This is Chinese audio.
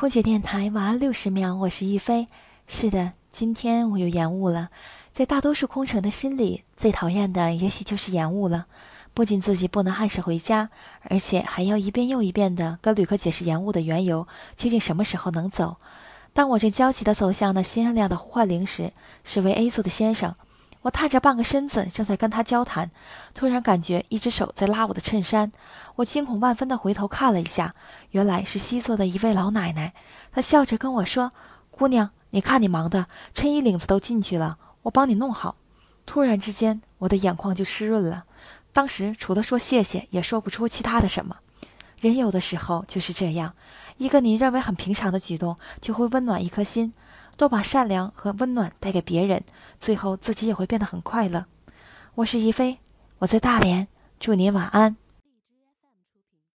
空姐电台晚安六十秒，我是一飞。是的，今天我又延误了。在大多数空乘的心里，最讨厌的也许就是延误了。不仅自己不能按时回家，而且还要一遍又一遍地跟旅客解释延误的缘由，究竟什么时候能走。当我正焦急地走向那新暗亮的呼唤铃时，是位 A 座的先生。我探着半个身子，正在跟他交谈，突然感觉一只手在拉我的衬衫。我惊恐万分地回头看了一下，原来是西座的一位老奶奶。她笑着跟我说：“姑娘，你看你忙的，衬衣领子都进去了，我帮你弄好。”突然之间，我的眼眶就湿润了。当时除了说谢谢，也说不出其他的什么。人有的时候就是这样，一个你认为很平常的举动，就会温暖一颗心。多把善良和温暖带给别人，最后自己也会变得很快乐。我是一飞，我在大连，祝您晚安。